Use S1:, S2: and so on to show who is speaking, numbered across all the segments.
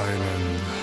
S1: Manda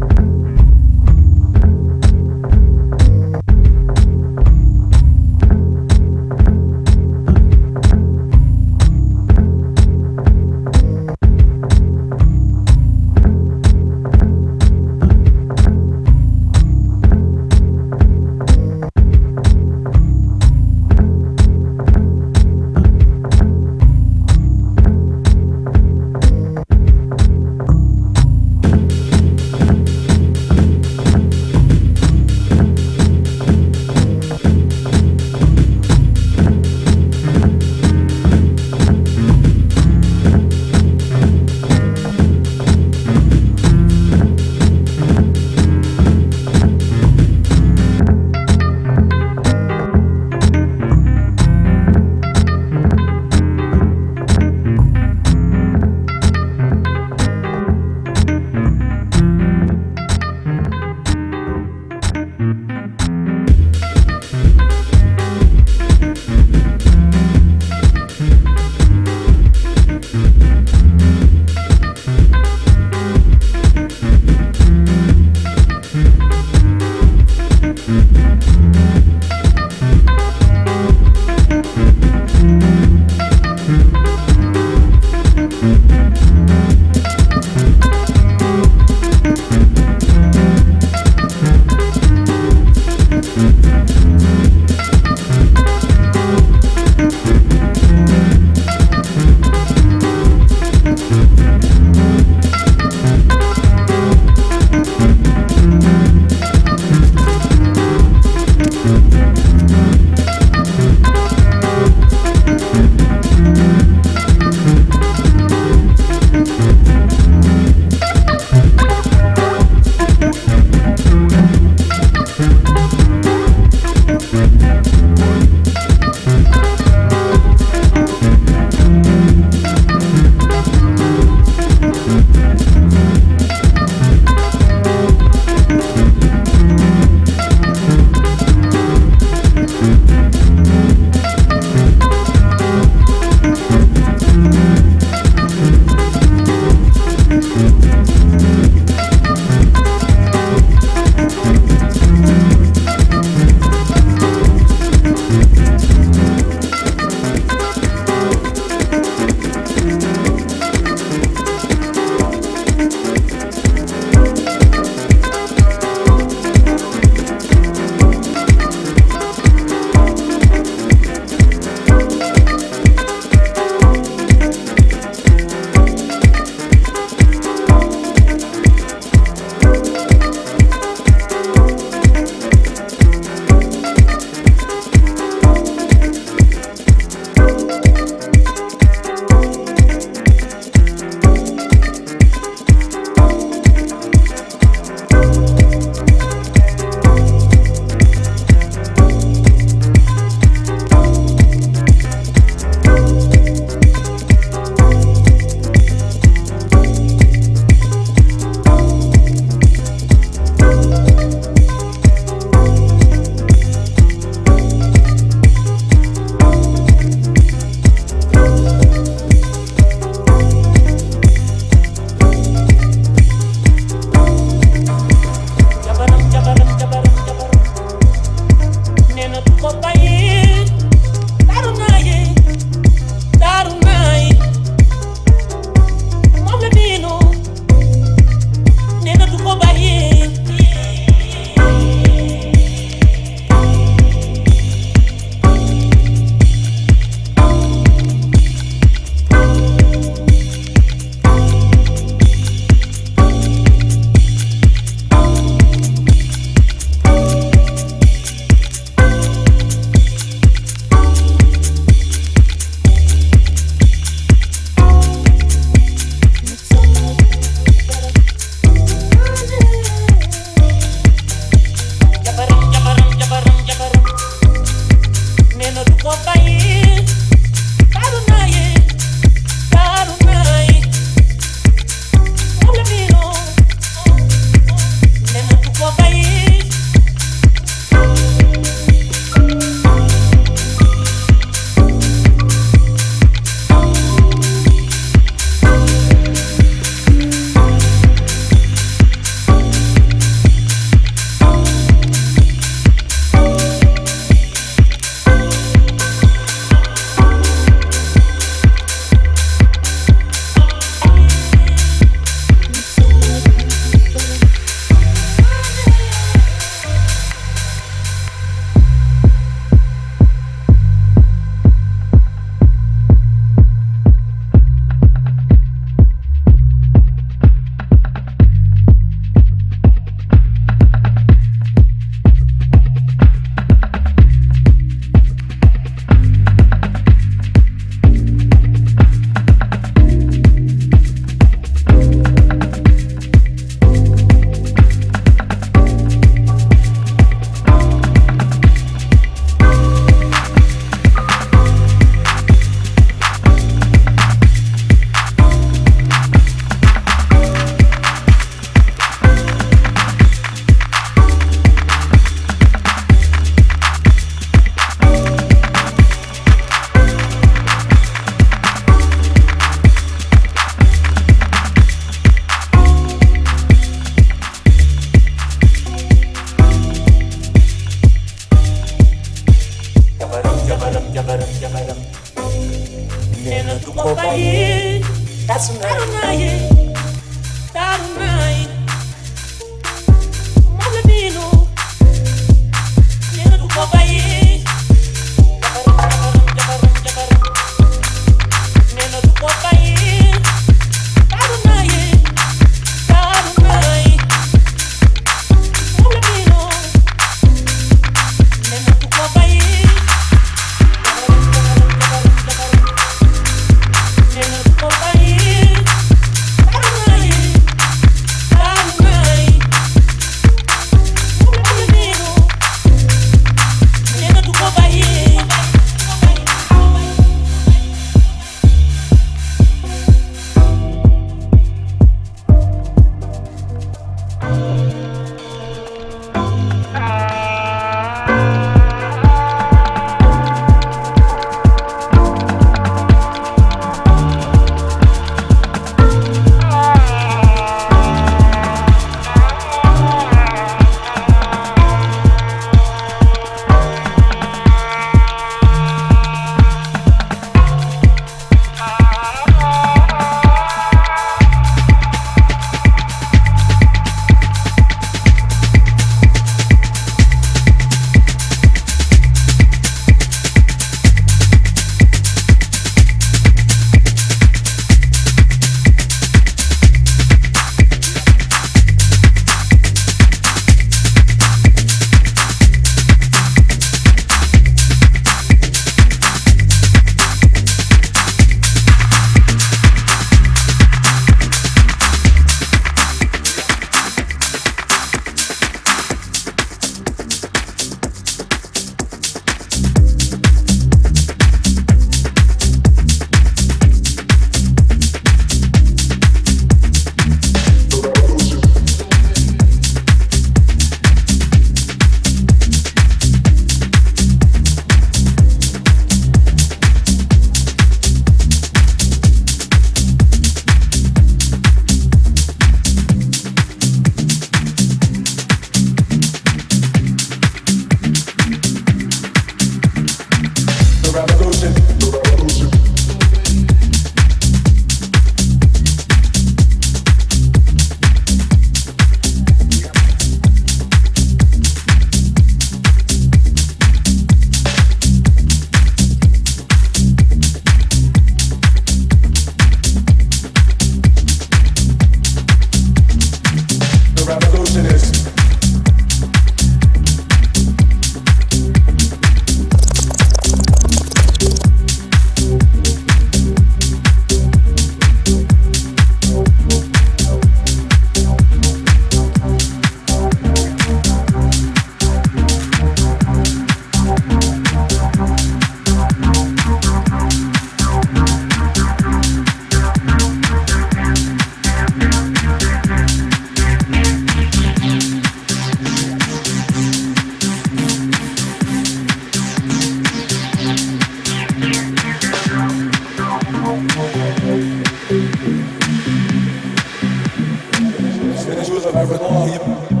S2: finish because I've never known.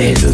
S3: Del